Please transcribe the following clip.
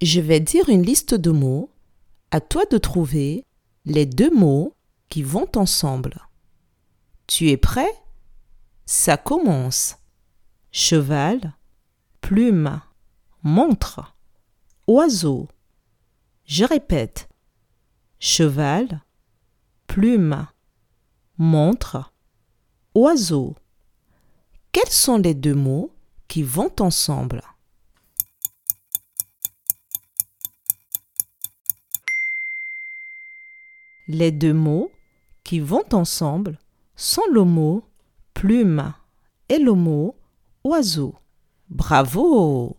Je vais dire une liste de mots. À toi de trouver les deux mots qui vont ensemble. Tu es prêt? Ça commence. Cheval, plume, montre, oiseau. Je répète. Cheval, plume, montre, oiseau. Quels sont les deux mots qui vont ensemble? Les deux mots qui vont ensemble sont le mot plume et le mot oiseau. Bravo